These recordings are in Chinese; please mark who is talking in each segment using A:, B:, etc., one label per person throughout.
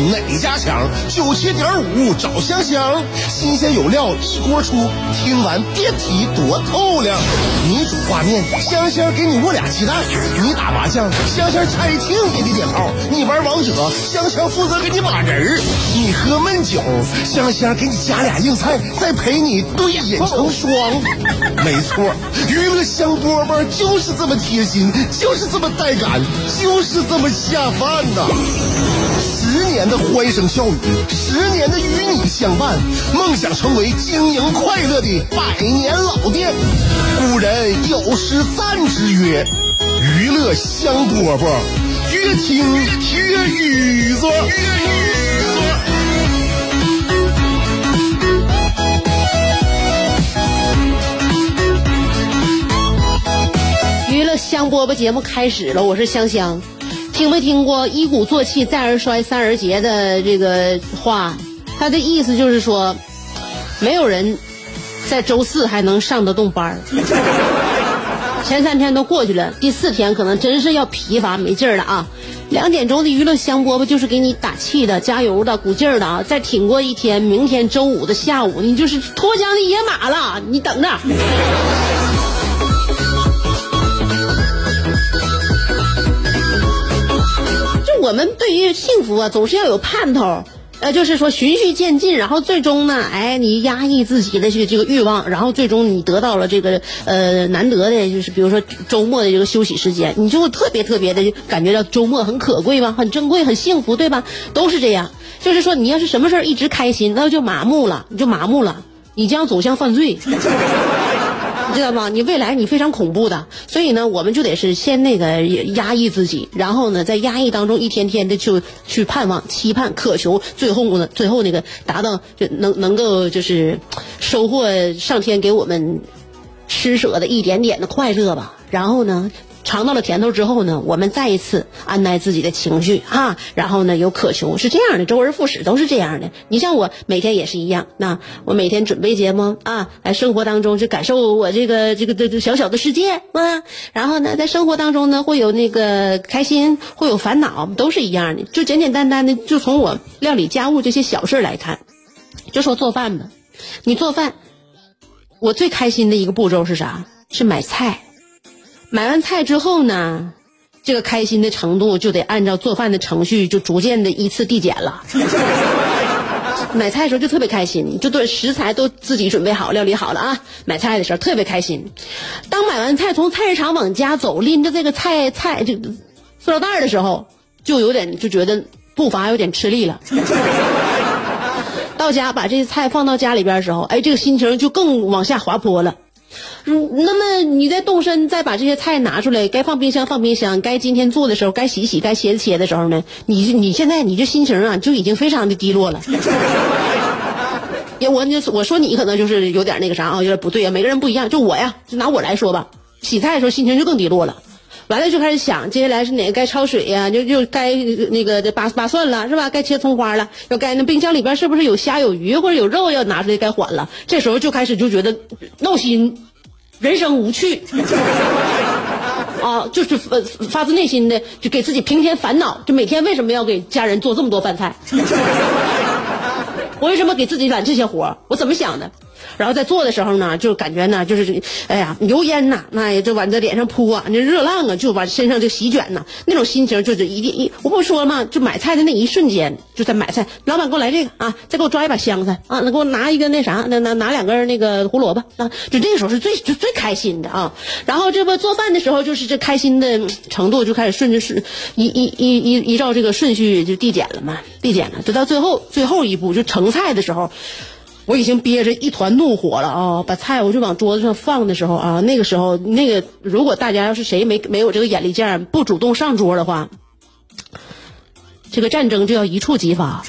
A: 哪家强？九七点五找香香，新鲜有料一锅出，听完别提多透亮。你煮挂面，香香给你握俩鸡蛋；你打麻将，香香拆听给你点炮；你玩王者，香香负责给你码人儿；你喝闷酒，香香给你加俩硬菜，再陪你对饮成双。没错，娱乐香饽饽就是这么贴心，就是这么带感，就是这么下饭呐！十年的欢声笑语，十年的与你相伴，梦想成为经营快乐的百年老店。古人有诗赞之曰：“娱乐香饽饽，越听越雨子。”
B: 香饽饽节目开始了，我是香香。听没听过“一鼓作气，再而衰，三而竭”的这个话？他的意思就是说，没有人在周四还能上得动班儿。前三天都过去了，第四天可能真是要疲乏没劲儿了啊！两点钟的娱乐香饽饽就是给你打气的、加油的、鼓劲儿的啊！再挺过一天，明天周五的下午，你就是脱缰的野马了，你等着。我们对于幸福啊，总是要有盼头。呃，就是说循序渐进，然后最终呢，哎，你压抑自己的这个这个欲望，然后最终你得到了这个呃难得的，就是比如说周末的这个休息时间，你就特别特别的感觉到周末很可贵吧，很珍贵，很幸福，对吧？都是这样。就是说，你要是什么事儿一直开心，那就麻木了，你就麻木了，你将走向犯罪。知道吗？你未来你非常恐怖的，所以呢，我们就得是先那个压抑自己，然后呢，在压抑当中一天天的就去盼望、期盼、渴求，最后呢，最后那个达到就能能够就是收获上天给我们施舍的一点点的快乐吧。然后呢，尝到了甜头之后呢，我们再一次安耐自己的情绪啊，然后呢有渴求，是这样的，周而复始都是这样的。你像我每天也是一样，那我每天准备节目啊，来生活当中就感受我这个这个这个小小的世界啊，然后呢在生活当中呢会有那个开心，会有烦恼，都是一样的，就简简单单的，就从我料理家务这些小事来看，就说做饭吧，你做饭，我最开心的一个步骤是啥？是买菜。买完菜之后呢，这个开心的程度就得按照做饭的程序，就逐渐的依次递减了。买菜的时候就特别开心，就对食材都自己准备好、料理好了啊。买菜的时候特别开心。当买完菜从菜市场往家走，拎着这个菜菜这个塑料袋的时候，就有点就觉得步伐有点吃力了。到家把这些菜放到家里边的时候，哎，这个心情就更往下滑坡了。如，那么你再动身，再把这些菜拿出来，该放冰箱放冰箱，该今天做的时候，该洗洗，该切切的时候呢，你你现在你这心情啊，就已经非常的低落了。我我说你可能就是有点那个啥啊，有点不对啊，每个人不一样。就我呀，就拿我来说吧，洗菜的时候心情就更低落了，完了就开始想接下来是哪个该焯水呀，就就该那个扒扒蒜了是吧？该切葱花了，要该那冰箱里边是不是有虾有鱼或者有肉要拿出来该缓了？这时候就开始就觉得闹心。人生无趣，啊，就是发发自内心的就给自己平添烦恼，就每天为什么要给家人做这么多饭菜？我为什么给自己揽这些活我怎么想的？然后在做的时候呢，就感觉呢，就是哎呀，油烟呐，那也就往这脸上扑啊，那热浪啊，就往身上就席卷呐，那种心情就是一定一，我不说了吗？就买菜的那一瞬间，就在买菜，老板给我来这个啊，再给我抓一把香菜啊，那给我拿一个那啥，那拿拿两根那个胡萝卜啊，就这个时候是最就最开心的啊。然后这不做饭的时候，就是这开心的程度就开始顺着顺一一一一依照这个顺序就递减了嘛，递减了，就到最后最后一步就盛菜的时候。我已经憋着一团怒火了啊！把菜我就往桌子上放的时候啊，那个时候那个，如果大家要是谁没没有这个眼力见不主动上桌的话，这个战争就要一触即发。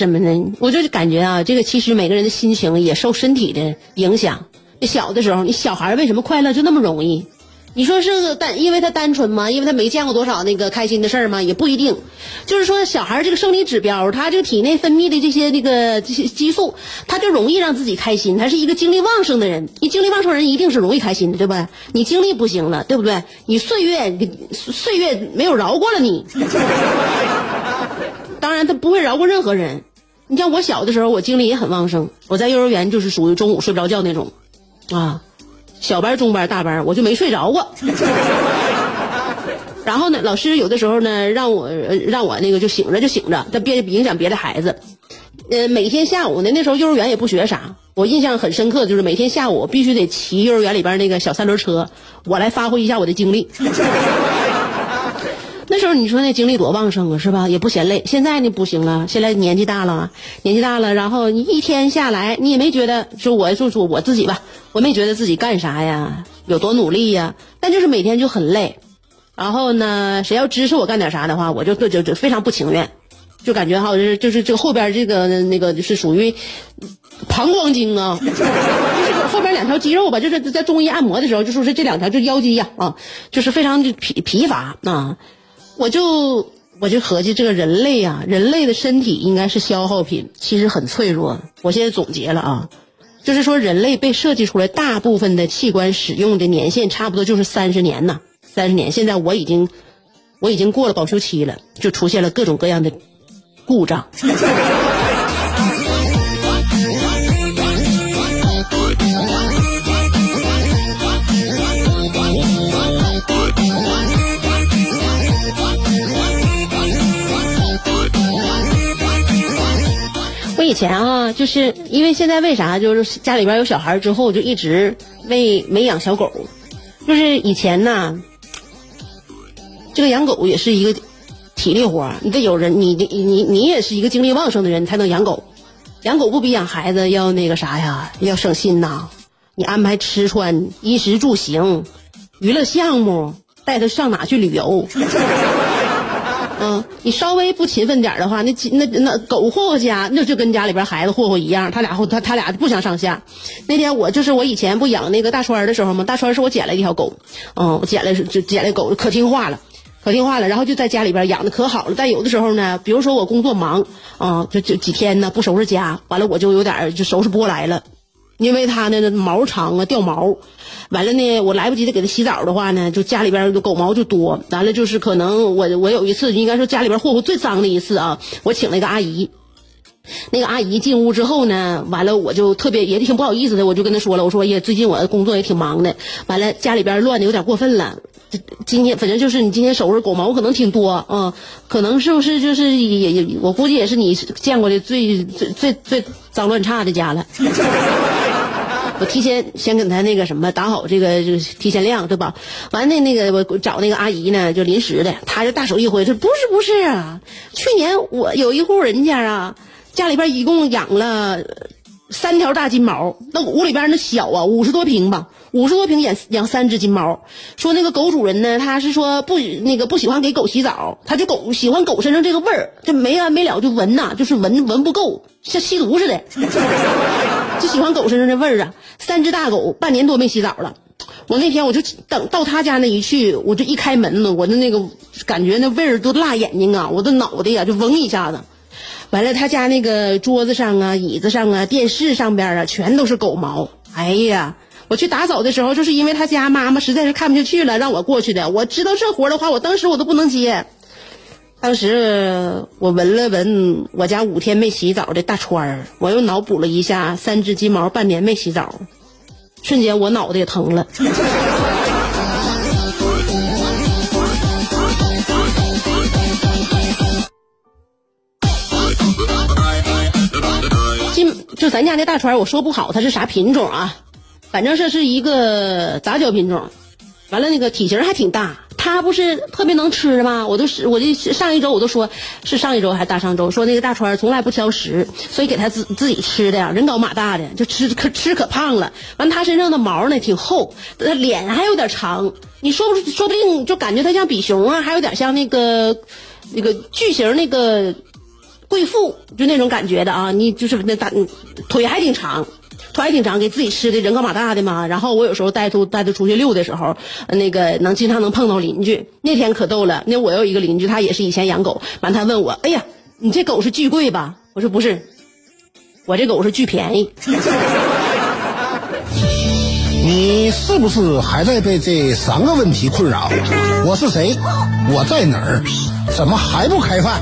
B: 什么呢？我就是感觉啊，这个其实每个人的心情也受身体的影响。小的时候，你小孩为什么快乐就那么容易？你说是单，因为他单纯吗？因为他没见过多少那个开心的事儿吗？也不一定。就是说，小孩这个生理指标，他这个体内分泌的这些那个这些激素，他就容易让自己开心。他是一个精力旺盛的人，你精力旺盛人一定是容易开心的，对不对？你精力不行了，对不对？你岁月岁月没有饶过了你。当然，他不会饶过任何人。你像我小的时候，我精力也很旺盛，我在幼儿园就是属于中午睡不着觉那种，啊。小班、中班、大班，我就没睡着过。然后呢，老师有的时候呢，让我让我那个就醒着就醒着，他别影响别的孩子。呃，每天下午呢，那时候幼儿园也不学啥，我印象很深刻就是每天下午必须得骑幼儿园里边那个小三轮车，我来发挥一下我的精力。那时候你说那精力多旺盛啊，是吧？也不嫌累。现在呢不行了，现在年纪大了，年纪大了，然后你一天下来，你也没觉得说我就说我自己吧，我没觉得自己干啥呀，有多努力呀，但就是每天就很累。然后呢，谁要支持我干点啥的话，我就就就就非常不情愿，就感觉哈，就是就是这后边这个那个就是属于膀胱经啊，就是后边两条肌肉吧，就是在中医按摩的时候，就说是这两条就腰肌呀啊，就是非常疲疲乏啊。我就我就合计，这个人类啊，人类的身体应该是消耗品，其实很脆弱。我现在总结了啊，就是说人类被设计出来，大部分的器官使用的年限差不多就是三十年呐，三十年。现在我已经我已经过了保修期了，就出现了各种各样的故障。以前啊，就是因为现在为啥就是家里边有小孩之后，就一直没没养小狗。就是以前呢，这个养狗也是一个体力活你得有人，你你你你也是一个精力旺盛的人才能养狗。养狗不比养孩子要那个啥呀？要省心呐！你安排吃穿、衣食住行、娱乐项目，带它上哪去旅游？你稍微不勤奋点的话，那那那狗霍霍家，那就跟家里边孩子霍霍一样，他俩他他俩不相上下。那天我就是我以前不养那个大川的时候嘛？大川是我捡来一条狗，嗯，我捡来就捡来狗可听话了，可听话了，然后就在家里边养的可好了。但有的时候呢，比如说我工作忙，啊，就就几天呢不收拾家，完了我就有点就收拾不过来了，因为它呢毛长啊，掉毛。完了呢，我来不及的给它洗澡的话呢，就家里边狗毛就多。完了就是可能我我有一次应该说家里边霍霍最脏的一次啊，我请了一个阿姨。那个阿姨进屋之后呢，完了我就特别也挺不好意思的，我就跟她说了，我说也最近我的工作也挺忙的，完了家里边乱的有点过分了。今天反正就是你今天收拾狗毛可能挺多啊，可能是不是就是也也我估计也是你见过的最最最最脏乱差的家了。我提前先给他那个什么打好这个这个提前量，对吧？完了那个我找那个阿姨呢，就临时的，她就大手一挥，说不是不是啊，去年我有一户人家啊，家里边一共养了三条大金毛，那屋里边那小啊，五十多平吧，五十多平养养三只金毛。说那个狗主人呢，他是说不那个不喜欢给狗洗澡，他就狗喜欢狗身上这个味儿，就没完没了就闻呐，就是闻闻不够，像吸毒似的。就喜欢狗身上的味儿啊！三只大狗半年多没洗澡了，我那天我就等到他家那一去，我就一开门呢，我的那个感觉那味儿都辣眼睛啊，我的脑袋呀就嗡一下子。完了，他家那个桌子上啊、椅子上啊、电视上边啊，全都是狗毛。哎呀，我去打扫的时候，就是因为他家妈妈实在是看不下去了，让我过去的。我知道这活儿的话，我当时我都不能接。当时我闻了闻我家五天没洗澡的大川儿，我又脑补了一下三只金毛半年没洗澡，瞬间我脑袋也疼了。金就咱家那大川，我说不好它是啥品种啊，反正这是一个杂交品种，完了那个体型还挺大。他不是特别能吃吗？我都是，我就上一周我都说是上一周还是大上周，说那个大川从来不挑食，所以给他自自己吃的呀，人高马大的，就吃可吃可胖了。完，他身上的毛呢挺厚，他脸还有点长，你说不说不定就感觉他像比熊啊，还有点像那个那个巨型那个贵妇，就那种感觉的啊。你就是那大腿还挺长。腿儿挺长，给自己吃的人高马大的嘛。然后我有时候带出带他出去溜的时候，那个能经常能碰到邻居。那天可逗了，那我有一个邻居，他也是以前养狗，完他问我，哎呀，你这狗是巨贵吧？我说不是，我这狗是巨便宜。
C: 你是不是还在被这三个问题困扰？我是谁？我在哪儿？怎么还不开饭？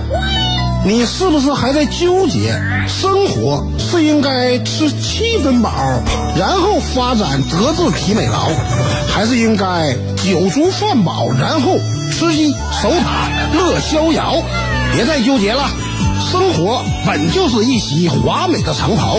C: 你是不是还在纠结？生活是应该吃七分饱，然后发展德智体美劳，还是应该酒足饭饱，然后吃鸡守塔乐逍遥？别再纠结了。生活本就是一袭华美的长袍，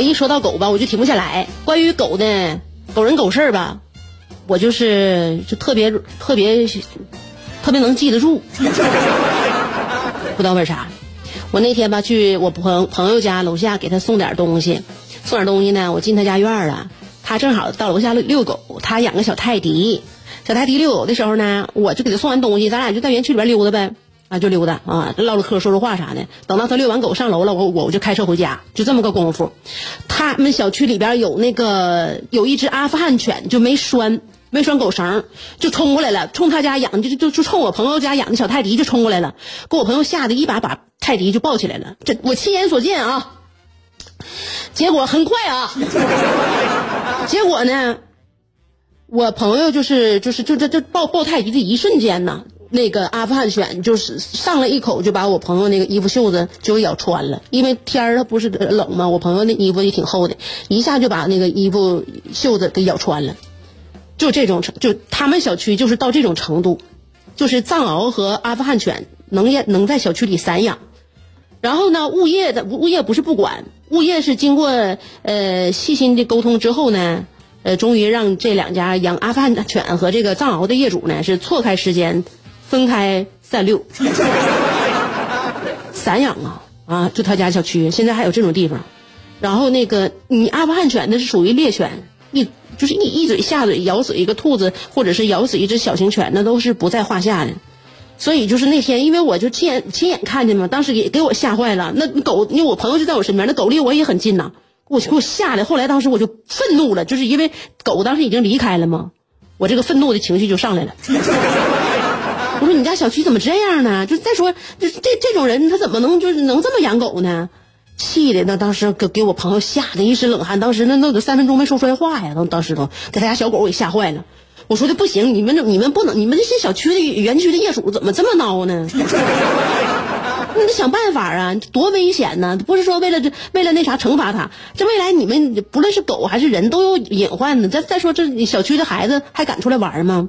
B: 我一说到狗吧，我就停不下来。关于狗的狗人狗事儿吧，我就是就特别特别特别能记得住。不知道为啥，我那天吧去我朋朋友家楼下给他送点东西，送点东西呢，我进他家院了，他正好到楼下遛狗，他养个小泰迪，小泰迪遛狗的时候呢，我就给他送完东西，咱俩就在园区里边溜达呗。啊，就溜达啊，唠唠嗑，说说话啥的。等到他遛完狗上楼了，我我我就开车回家，就这么个功夫。他们小区里边有那个有一只阿富汗犬，就没拴没拴狗绳，就冲过来了，冲他家养就就就冲我朋友家养的小泰迪就冲过来了，给我朋友吓得一把把泰迪就抱起来了。这我亲眼所见啊。结果很快啊，结果呢，我朋友就是就是就这这抱抱泰迪的一瞬间呢。那个阿富汗犬就是上来一口就把我朋友那个衣服袖子就咬穿了，因为天儿它不是冷吗？我朋友那衣服也挺厚的，一下就把那个衣服袖子给咬穿了。就这种程，就他们小区就是到这种程度，就是藏獒和阿富汗犬能也能在小区里散养。然后呢，物业的物业不是不管，物业是经过呃细心的沟通之后呢，呃，终于让这两家养阿富汗犬和这个藏獒的业主呢是错开时间。分开散遛，散养啊啊！就他家小区现在还有这种地方，然后那个你阿富汗犬那是属于猎犬，一就是一一嘴下嘴咬死一个兔子，或者是咬死一只小型犬，那都是不在话下的。所以就是那天，因为我就亲眼亲眼看见嘛，当时也给我吓坏了。那狗，因为我朋友就在我身边，那狗离我也很近呐，我给我吓的。后来当时我就愤怒了，就是因为狗当时已经离开了嘛，我这个愤怒的情绪就上来了。我说你家小区怎么这样呢？就再说，这这这种人他怎么能就是能这么养狗呢？气的那当时给给我朋友吓得一身冷汗，当时那那都三分钟没说出来话呀，当当时都给他家小狗给吓坏了。我说的不行，你们你们不能，你们这些小区的园区的业主怎么这么孬呢？你得想办法啊，多危险呢！不是说为了这为了那啥惩罚他，这未来你们不论是狗还是人都有隐患呢。再再说这小区的孩子还敢出来玩吗？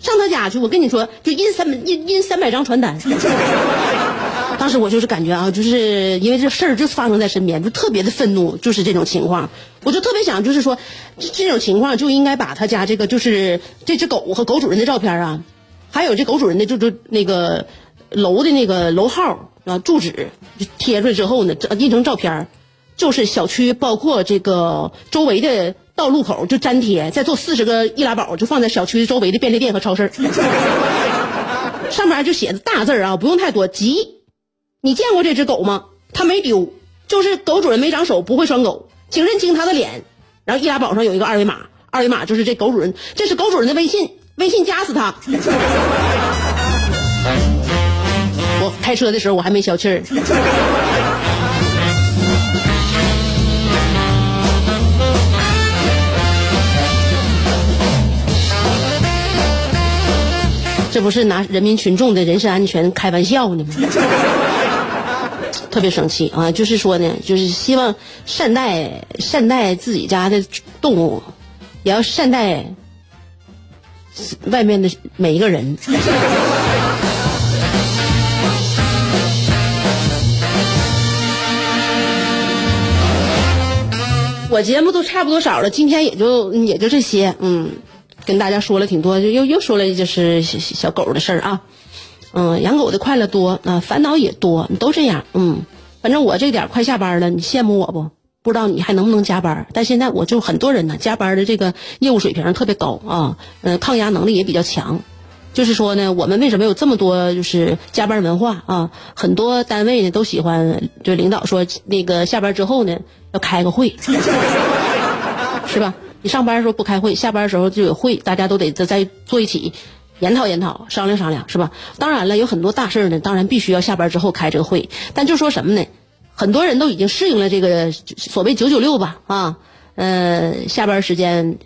B: 上他家去，我跟你说，就印三印印三百张传单。当时我就是感觉啊，就是因为这事儿就发生在身边，就特别的愤怒，就是这种情况。我就特别想，就是说，这种情况就应该把他家这个就是这只狗和狗主人的照片啊，还有这狗主人的就就那个楼的那个楼号啊住址贴出来之后呢，印成照片，就是小区包括这个周围的。到路口就粘贴，再做四十个易拉宝，就放在小区周围的便利店和超市。上面就写着大字啊，不用太多。急，你见过这只狗吗？它没丢，就是狗主人没长手，不会拴狗，请认清它的脸。然后易拉宝上有一个二维码，二维码就是这狗主人，这是狗主人的微信，微信加死它。我开车的时候我还没消气儿。这不是拿人民群众的人身安全开玩笑呢吗？特别生气啊！就是说呢，就是希望善待善待自己家的动物，也要善待外面的每一个人。我节目都差不多少了，今天也就也就这些，嗯，跟大家说了挺多，就又又说了就是小小狗的事儿啊，嗯，养狗的快乐多啊，烦恼也多，都这样，嗯，反正我这点快下班了，你羡慕我不？不知道你还能不能加班？但现在我就很多人呢，加班的这个业务水平特别高啊，嗯，抗压能力也比较强。就是说呢，我们为什么有这么多就是加班文化啊？很多单位呢都喜欢，就领导说那个下班之后呢要开个会，是吧？你上班的时候不开会，下班的时候就有会，大家都得再再坐一起研讨研讨，商量商量，是吧？当然了，有很多大事呢，当然必须要下班之后开这个会。但就说什么呢？很多人都已经适应了这个所谓九九六吧，啊，呃，下班时间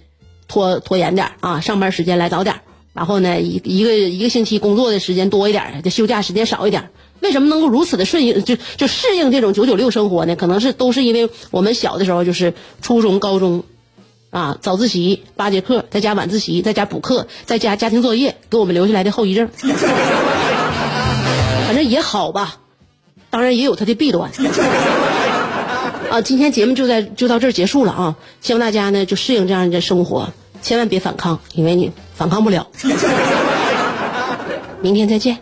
B: 拖拖延点啊，上班时间来早点。然后呢，一一个一个星期工作的时间多一点，这休假时间少一点。为什么能够如此的顺应，就就适应这种九九六生活呢？可能是都是因为我们小的时候就是初中、高中，啊，早自习八节课，再加晚自习，再加补课，再加家庭作业，给我们留下来的后遗症。反正也好吧，当然也有它的弊端。啊，今天节目就在就到这儿结束了啊！希望大家呢就适应这样的生活。千万别反抗，因为你反抗不了。明天再见。